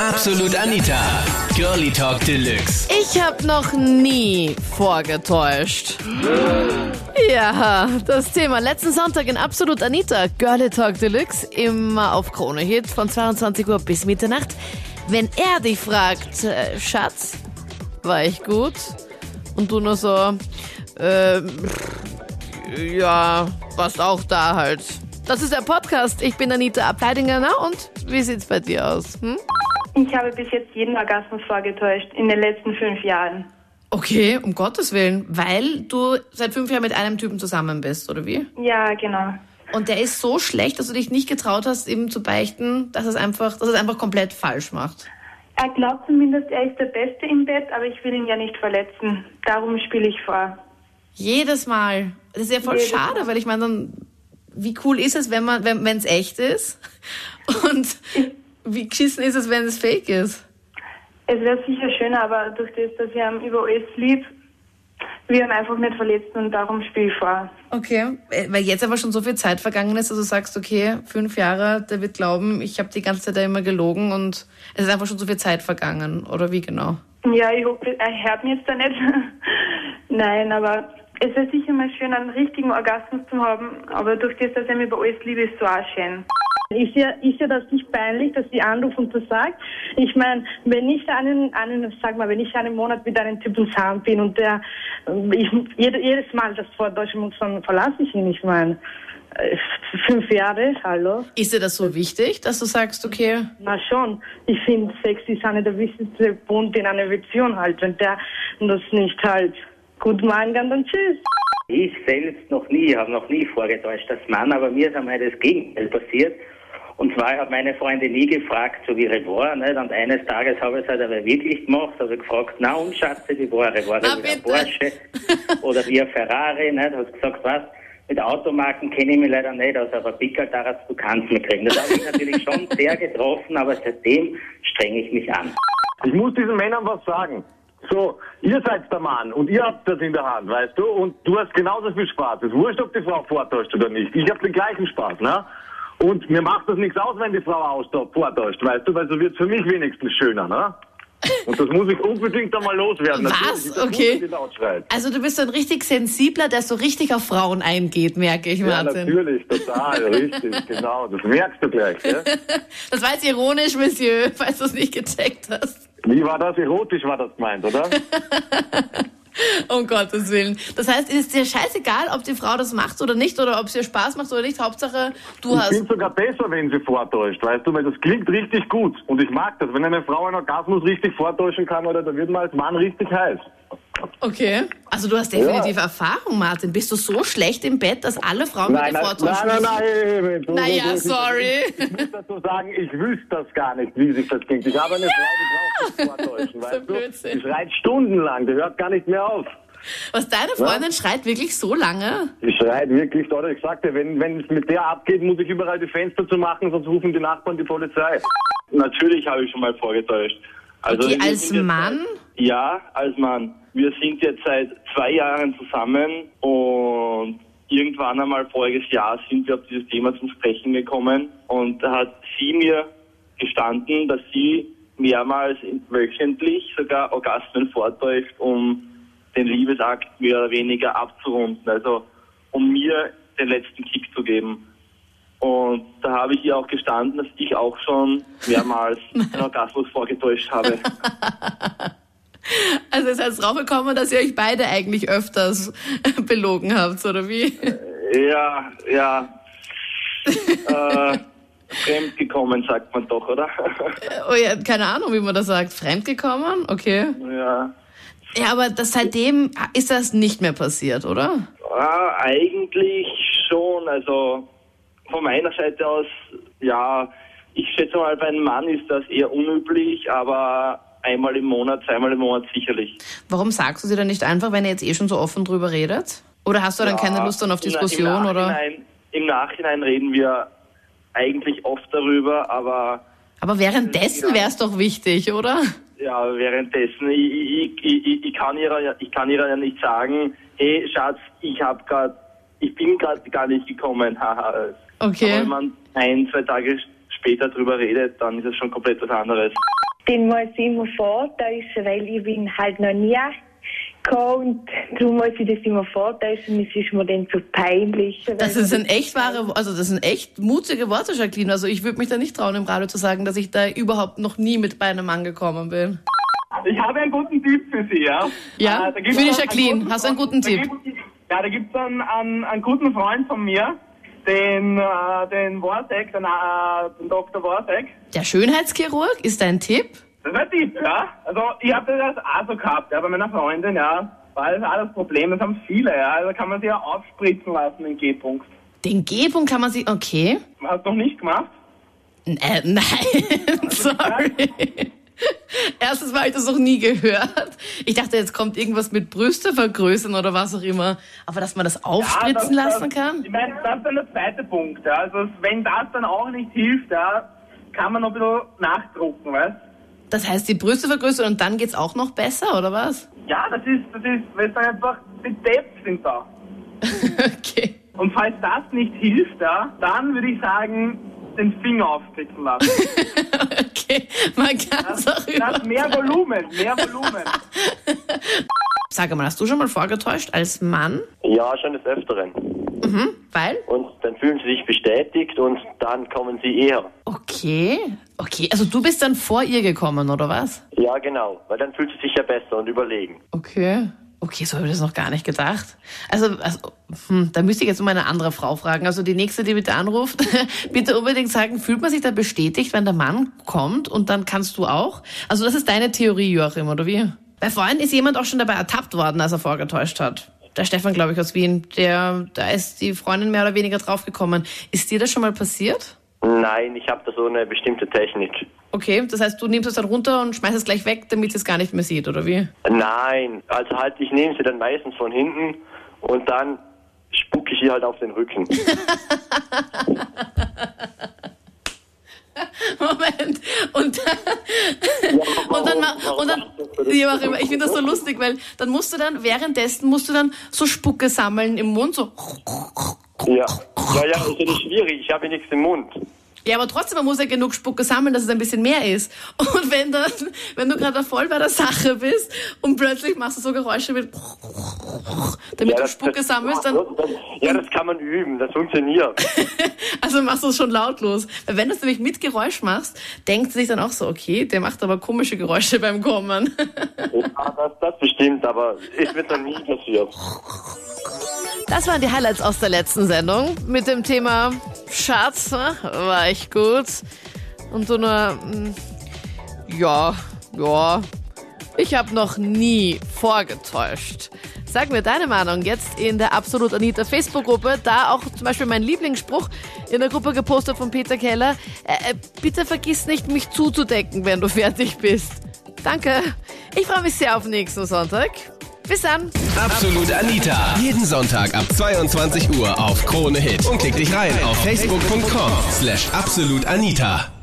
Absolut Anita. Girlie Talk Deluxe. Ich habe noch nie vorgetäuscht. Ja, das Thema letzten Sonntag in Absolut Anita, Girlie Talk Deluxe, immer auf Krone Hit von 22 Uhr bis Mitternacht. Wenn er dich fragt, äh, Schatz, war ich gut? Und du nur so, äh, ja, warst auch da halt. Das ist der Podcast. Ich bin Anita Ableidinger. Und wie sieht's bei dir aus? Hm? Ich habe bis jetzt jeden Orgasmus vorgetäuscht in den letzten fünf Jahren. Okay, um Gottes Willen. Weil du seit fünf Jahren mit einem Typen zusammen bist, oder wie? Ja, genau. Und der ist so schlecht, dass du dich nicht getraut hast, ihm zu beichten, dass es einfach, dass es einfach komplett falsch macht. Er glaubt zumindest, er ist der Beste im Bett, aber ich will ihn ja nicht verletzen. Darum spiele ich vor. Jedes Mal. Das ist ja voll Jedes schade, weil ich meine dann, wie cool ist es, wenn man, wenn es echt ist? Und wie geschissen ist es, wenn es fake ist? Es wäre sicher schöner, aber durch das, dass ich ihn über alles lieb, wir ihn einfach nicht verletzen und darum spiele ich vor. Okay, äh, weil jetzt aber schon so viel Zeit vergangen ist, dass du sagst, okay, fünf Jahre, der wird glauben, ich habe die ganze Zeit da immer gelogen und es ist einfach schon so viel Zeit vergangen, oder wie genau? Ja, ich hoffe, er hört mich jetzt da nicht. Nein, aber es wäre sicher mal schön, einen richtigen Orgasmus zu haben, aber durch das, dass er mich über alles liebt, ist es so auch schön. Ist ja, ist ja das nicht peinlich, dass die anrufen und das sagt? Ich meine, wenn ich einen, einen, sag mal, wenn ich einen Monat mit einem Typen zusammen bin und der, ich, jede, jedes Mal das vor dann verlasse ich ihn. Ich meine, äh, fünf Jahre, hallo? Ist dir das so wichtig, dass du sagst, okay, Na schon. Ich finde, Sex ist einer der wichtigsten Punkte in einer Beziehung halt. Wenn der das nicht halt gut machen kann, dann tschüss. Ich selbst noch nie, habe noch nie vorgetäuscht als Mann, aber mir ist einmal das Gegenteil passiert. Und zwar hat meine Freundin nie gefragt, so wie ich war, nicht? Und eines Tages habe ich es halt aber wirklich gemacht, habe gefragt, na und Schatze, wie war ich? War das wie ein. Porsche oder wie ein Ferrari, nicht? Hast gesagt, was? Mit Automarken kenne ich mich leider nicht aus, aber Pickeltaras, du kannst mich kriegen. Das hat mich natürlich schon sehr getroffen, aber seitdem strenge ich mich an. Ich muss diesen Männern was sagen. So, ihr seid der Mann und ihr habt das in der Hand, weißt du? Und du hast genauso viel Spaß. Es ist wurscht, ob die Frau vortäuscht oder nicht. Ich habe den gleichen Spaß, ne? Und mir macht das nichts aus, wenn die Frau vortäuscht, weißt du? Weil so wird für mich wenigstens schöner, ne? Und das muss ich unbedingt einmal loswerden. Was? Okay. also du bist so ein richtig sensibler, der so richtig auf Frauen eingeht, merke ich, Ja, Martin. natürlich, total, richtig, genau. Das merkst du gleich, ja? das war jetzt ironisch, Monsieur, falls du es nicht gecheckt hast. Wie war das? Erotisch war das gemeint, oder? Um Gottes Willen. Das heißt, ist es dir scheißegal, ob die Frau das macht oder nicht, oder ob es ihr Spaß macht oder nicht. Hauptsache, du Ich hast. finde sogar besser, wenn sie vortäuscht, weißt du, weil das klingt richtig gut. Und ich mag das, wenn eine Frau einen Orgasmus richtig vortäuschen kann, oder da wird man als Mann richtig heiß. Okay. Also du hast definitiv Erfahrung, Martin. Bist du so schlecht im Bett, dass alle Frauen mit dir nein, vortäuschen nein, müssen? nein, nein. Du, Naja, du, du, sorry. Ich muss dazu sagen, ich wüsste das gar nicht, wie sich das klingt. Ich habe eine Frau, die braucht das Vortäuschen, weißt du? Blödsinn. Die schreit stundenlang, die hört gar nicht mehr auf. Was deine Freundin schreit wirklich so lange? Die schreit wirklich, oder ich sagte, wenn wenn es mit der abgeht, muss ich überall die Fenster zu machen, sonst rufen die Nachbarn die Polizei. Natürlich habe ich schon mal vorgetäuscht. Also Okay, als Mann? Seit, ja, als Mann. Wir sind jetzt seit zwei Jahren zusammen und irgendwann einmal voriges Jahr sind wir auf dieses Thema zum Sprechen gekommen und da hat sie mir gestanden, dass sie mehrmals wöchentlich sogar Orgasmen vortäuscht, um den Liebesakt mehr oder weniger abzurunden, also um mir den letzten Kick zu geben. Und da habe ich ihr auch gestanden, dass ich auch schon mehrmals einen Orgasmus vorgetäuscht habe. Also es ist jetzt draufgekommen, dass ihr euch beide eigentlich öfters belogen habt, oder wie? Ja, ja. äh, fremdgekommen, sagt man doch, oder? Oh ja, keine Ahnung, wie man das sagt. Fremdgekommen? Okay. ja. Ja, aber das, seitdem ist das nicht mehr passiert, oder? Ah, eigentlich schon. Also von meiner Seite aus, ja, ich schätze mal, bei einem Mann ist das eher unüblich, aber einmal im Monat, zweimal im Monat sicherlich. Warum sagst du sie dann nicht einfach, wenn ihr jetzt eh schon so offen drüber redet? Oder hast du dann keine Lust dann auf Diskussion, im oder? Im Nachhinein reden wir eigentlich oft darüber, aber Aber währenddessen wäre es doch wichtig, oder? ja, währenddessen, ich, ich, ich, ich, kann ihr, ja- ich kann ihr ja nicht sagen, hey Schatz, ich hab grad, ich bin gerade gar nicht gekommen, haha. Okay. Aber wenn man ein, zwei Tage später drüber redet, dann ist es schon komplett was anderes. den muss ich immer vortäuschen, weil ich bin halt noch nie gekommen und darum muss ich das immer vortäuschen. Es ist mir dann zu peinlich. Das ist ein echt wahre, also das sind echt mutige Worte, Jacqueline. Also ich würde mich da nicht trauen, im Radio zu sagen, dass ich da überhaupt noch nie mit bei einem Mann gekommen bin. Ich habe einen guten Tipp für Sie, ja? Ja? Äh, Für die einen- Jacqueline. einen guten Hast du einen guten Tipp? Da gibt, ja, da gibt es einen, einen, einen guten Freund von mir, den, äh, den Wortek, den, äh, den Dr. Wortek. Der Schönheitschirurg ist dein Tipp? Das ist ein Tipp, ja. Also ich habe das auch so gehabt, ja, bei meiner Freundin, ja. War das auch das Problem, das haben viele, ja. Also kann man sich ja aufspritzen lassen, den G-Punkt. Den Gebung kann man sich, okay. Hast du noch nicht gemacht? Äh, nein, sorry. Erstens mal habe ich das noch nie gehört. Ich dachte, jetzt kommt irgendwas mit Brüste vergrößern oder was auch immer. Aber dass man das aufspritzen Ja, das- lassen das, kann? Ich meine, das ist dann der zweite Punkt, ja. Also wenn das dann auch nicht hilft, ja, kann man noch ein bisschen nachdrucken, weißt Das heißt, die Brüste vergrößern und dann geht's auch noch besser, oder was? Ja, das ist, das ist, weil es dann einfach, die Depth sind da. Okay. Und falls das nicht hilft, ja, dann würde ich sagen, den Finger aufspritzen lassen. Okay, man kann es auch über... mehr Volumen, mehr Volumen. Sag mal, hast du schon mal vorgetäuscht als Mann? Ja, schon des Öfteren. Weil? Und dann fühlen sie sich bestätigt und dann kommen sie eher. Okay. Okay, also du bist dann vor ihr gekommen, oder was? Ja, genau, weil dann fühlt sie sich ja besser und überlegen. Okay. Okay, so habe ich das noch gar nicht gedacht. Also, also hm, da müsste ich jetzt um eine andere Frau fragen. Also die nächste, die bitte anruft, bitte unbedingt sagen, fühlt man sich da bestätigt, wenn der Mann kommt und dann kannst du auch? Also das ist deine Theorie, Joachim, oder wie? Bei vorhin ist jemand auch schon dabei ertappt worden, als er vorgetäuscht hat. Der Stefan, glaube ich, aus Wien, der, da ist die Freundin mehr oder weniger draufgekommen. Ist dir das schon mal passiert? Nein, ich habe da so eine bestimmte Technik. Okay, das heißt, du nimmst es dann runter und schmeißt es gleich weg, damit sie es gar nicht mehr sieht, oder wie? Nein, also halt, ich nehme sie dann meistens von hinten und dann spucke ich ihr halt auf den Rücken. Moment. Und dann, und dann, und dann ja, auch immer, ich finde das so lustig, weil dann musst du dann, währenddessen musst du dann so Spucke sammeln im Mund, so. Ja, ja, ja, ist ja nicht schwierig, ich habe nichts im Mund. Ja, aber trotzdem, man muss ja genug Spucke sammeln, dass es ein bisschen mehr ist. Und wenn dann, wenn du gerade voll bei der Sache bist und plötzlich machst du so Geräusche mit, damit ja, du Spucke das- sammelst, dann, Ja, das kann man üben, das funktioniert. also machst du es schon lautlos. Weil wenn du es nämlich mit Geräusch machst, denkt sich dann auch so, okay, der macht aber komische Geräusche beim Kommen. Ja, das, das bestimmt, aber ist mir dann nie passiert. Das waren die Highlights aus der letzten Sendung mit dem Thema Schatz, ne? war echt gut. Und so eine, mm, ja, ja, ich habe noch nie vorgetäuscht. Sag mir deine Meinung jetzt in der Absolut Anita Facebook-Gruppe. Da auch zum Beispiel mein Lieblingsspruch in der Gruppe gepostet von Peter Keller. Äh, äh, bitte vergiss nicht, mich zuzudecken, wenn du fertig bist. Danke. Ich freue mich sehr auf nächsten Sonntag. Bis dann. Absolut Anita. Jeden Sonntag ab 22 Uhr auf Krone Hit. Und klick dich rein auf facebook.com slash absolutanita.